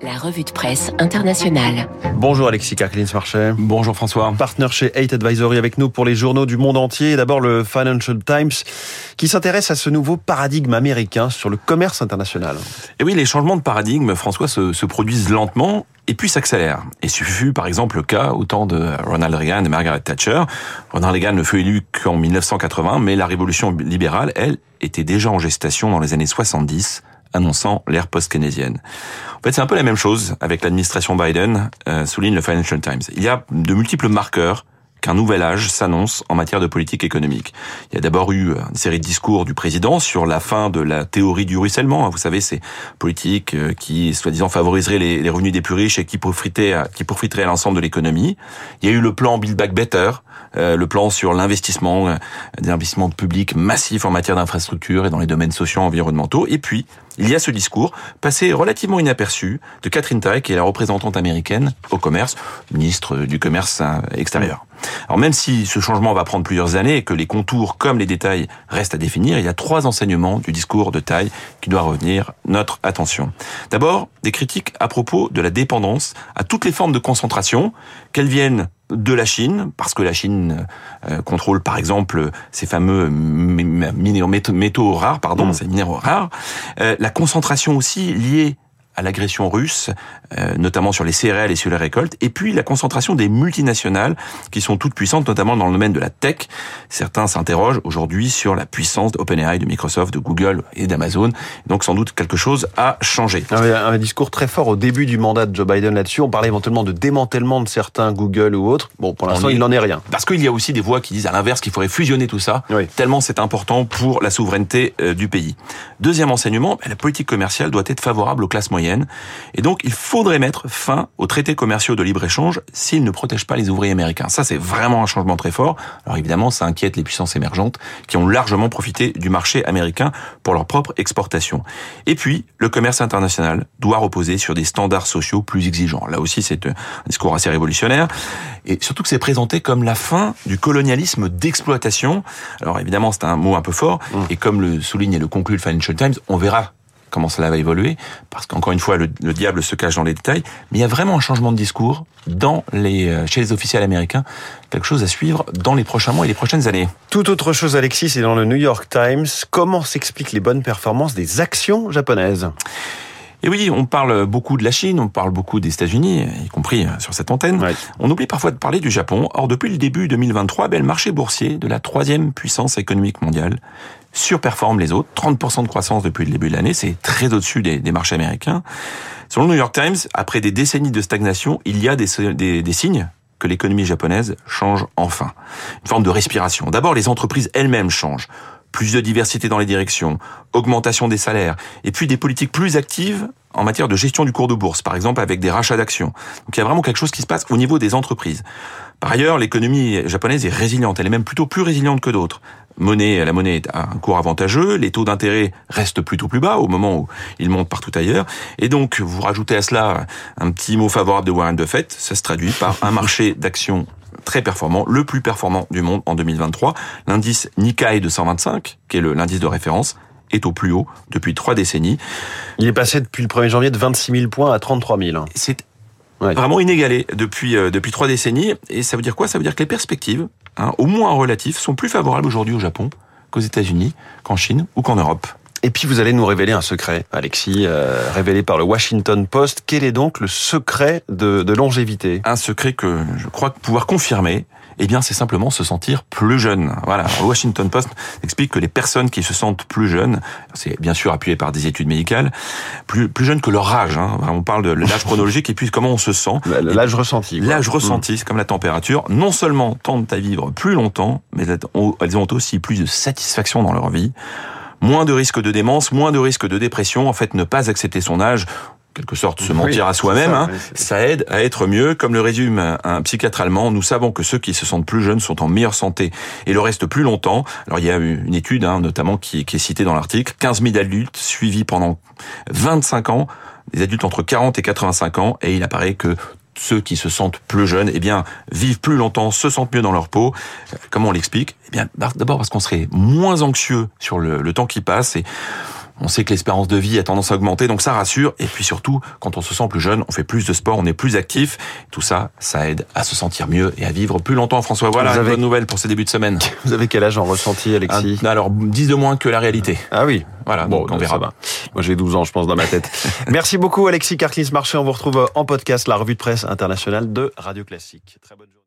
La revue de presse internationale. Bonjour Alexis Karklins Marchais. Bonjour François. Partenaire chez 8 Advisory avec nous pour les journaux du monde entier. D'abord le Financial Times qui s'intéresse à ce nouveau paradigme américain sur le commerce international. Et oui, les changements de paradigme, François, se, se produisent lentement et puis s'accélèrent. Et ce fut par exemple le cas au temps de Ronald Reagan et Margaret Thatcher. Ronald Reagan ne fut élu qu'en 1980, mais la révolution libérale, elle, était déjà en gestation dans les années 70 annonçant l'ère post-keynésienne. En fait, c'est un peu la même chose avec l'administration Biden, euh, souligne le Financial Times. Il y a de multiples marqueurs qu'un nouvel âge s'annonce en matière de politique économique. Il y a d'abord eu une série de discours du président sur la fin de la théorie du ruissellement. Vous savez, ces politiques euh, qui, soi-disant, favoriseraient les, revenus des plus riches et qui profiteraient à, qui profiteraient à l'ensemble de l'économie. Il y a eu le plan Build Back Better, euh, le plan sur l'investissement, euh, des investissements publics massifs en matière d'infrastructures et dans les domaines sociaux et environnementaux. Et puis, il y a ce discours, passé relativement inaperçu, de Catherine Tai, qui est la représentante américaine au commerce, ministre du commerce extérieur. Alors même si ce changement va prendre plusieurs années et que les contours comme les détails restent à définir, il y a trois enseignements du discours de Tai qui doivent retenir notre attention. D'abord, des critiques à propos de la dépendance à toutes les formes de concentration, qu'elles viennent de la Chine, parce que la Chine euh, contrôle par exemple ces fameux métaux rares, pardon, mmh. ces minéraux rares, euh, la concentration aussi liée à l'agression russe, euh, notamment sur les céréales et sur les récoltes, et puis la concentration des multinationales qui sont toutes puissantes, notamment dans le domaine de la tech. Certains s'interrogent aujourd'hui sur la puissance d'OpenAI, de Microsoft, de Google et d'Amazon. Donc sans doute quelque chose a changé. Un, un discours très fort au début du mandat de Joe Biden là-dessus. On parlait éventuellement de démantèlement de certains Google ou autres. Bon, pour l'instant, il n'en est rien. Parce qu'il y a aussi des voix qui disent à l'inverse qu'il faudrait fusionner tout ça, tellement c'est important pour la souveraineté euh, du pays. Deuxième enseignement, la politique commerciale doit être favorable aux classes moyennes et donc, il faudrait mettre fin aux traités commerciaux de libre-échange s'ils ne protègent pas les ouvriers américains. Ça, c'est vraiment un changement très fort. Alors évidemment, ça inquiète les puissances émergentes qui ont largement profité du marché américain pour leur propre exportation. Et puis, le commerce international doit reposer sur des standards sociaux plus exigeants. Là aussi, c'est un discours assez révolutionnaire. Et surtout que c'est présenté comme la fin du colonialisme d'exploitation. Alors évidemment, c'est un mot un peu fort. Mmh. Et comme le souligne et le conclut le Financial Times, on verra comment cela va évoluer, parce qu'encore une fois, le, diable se cache dans les détails, mais il y a vraiment un changement de discours dans les, euh, chez les officiels américains, quelque chose à suivre dans les prochains mois et les prochaines années. Tout autre chose, Alexis, c'est dans le New York Times. Comment s'expliquent les bonnes performances des actions japonaises? Et oui, on parle beaucoup de la Chine, on parle beaucoup des États-Unis, y compris euh, sur cette antenne. On oublie parfois de parler du Japon. Or, depuis le début 2023, ben, le marché boursier de la troisième puissance économique mondiale surperforme les autres. 30% de croissance depuis le début de l'année, c'est très au-dessus des, des, marchés américains. Selon le New York Times, après des décennies de stagnation, il y a des, des, des signes que l'économie japonaise change enfin. Une forme de respiration. D'abord, les entreprises elles-mêmes changent plus de diversité dans les directions, augmentation des salaires, et puis des politiques plus actives en matière de gestion du cours de bourse, par exemple avec des rachats d'actions. Donc il y a vraiment quelque chose qui se passe au niveau des entreprises. Par ailleurs, l'économie japonaise est résiliente, elle est même plutôt plus résiliente que d'autres. Monnaie, la monnaie est à un cours avantageux, les taux d'intérêt restent plutôt plus bas au moment où ils montent partout ailleurs, et donc vous rajoutez à cela un petit mot favorable de Warren Buffett, ça se traduit par un marché d'actions très performant, le plus performant du monde en 2023. L'indice Nikkei de 125, qui est l'indice de référence, est au plus haut depuis trois décennies. Il est passé depuis le 1er janvier de 26 000 points à 33 000. C'est vraiment inégalé depuis euh, depuis trois décennies. Et ça veut dire quoi? Ça veut dire que les perspectives, hein, au moins en relatif, sont plus favorables aujourd'hui au Japon qu'aux États-Unis, qu'en Chine ou qu'en Europe. Et puis vous allez nous révéler un secret, Alexis, euh, révélé par le Washington Post. Quel est donc le secret de, de longévité? Un secret que je crois pouvoir confirmer. Eh bien, c'est simplement se sentir plus jeune. Voilà. Le Washington Post explique que les personnes qui se sentent plus jeunes, c'est bien sûr appuyé par des études médicales, plus, plus jeunes que leur âge. Hein. On parle de l'âge chronologique et puis comment on se sent. L'âge ressenti. L'âge ressenti, c'est comme la température. Non seulement tendent à vivre plus longtemps, mais elles ont aussi plus de satisfaction dans leur vie moins de risques de démence, moins de risques de dépression. En fait, ne pas accepter son âge, quelque sorte se mentir à soi-même, ça, hein, ça, aide à être mieux. Comme le résume un, psychiatre allemand, nous savons que ceux qui se sentent plus jeunes sont en meilleure santé et le restent plus longtemps. Alors il y a une étude hein, notamment qui, qui est citée dans l'article, 15 000 adultes suivis pendant 25 ans, des adultes entre 40 et 85 ans, et il apparaît que ceux qui se sentent plus jeunes, eh bien, vivent plus longtemps, se sentent mieux dans leur peau. Comment on l'explique? Eh bien, d'abord parce qu'on serait moins anxieux sur le, le temps qui passe et On sait que l'espérance de vie a tendance à augmenter, donc ça rassure. Et puis surtout, quand on se sent plus jeune, on fait plus de sport, on est plus actif. Tout ça, ça aide à se sentir mieux et à vivre plus longtemps. François, voilà Vous une avez- bonne nouvelle pour ces débuts de semaine. Vous avez quel âge en ressenti, Alexis Un- alors, 10 de moins que la réalité. Ah oui. Voilà, Bon, donc on verra. Moi, j'ai 12 ans, je pense, dans ma tête. Merci beaucoup, Alexis Carclis-Marché. On vous retrouve en podcast, la revue de presse internationale de Radio Classique. Très bonne journée.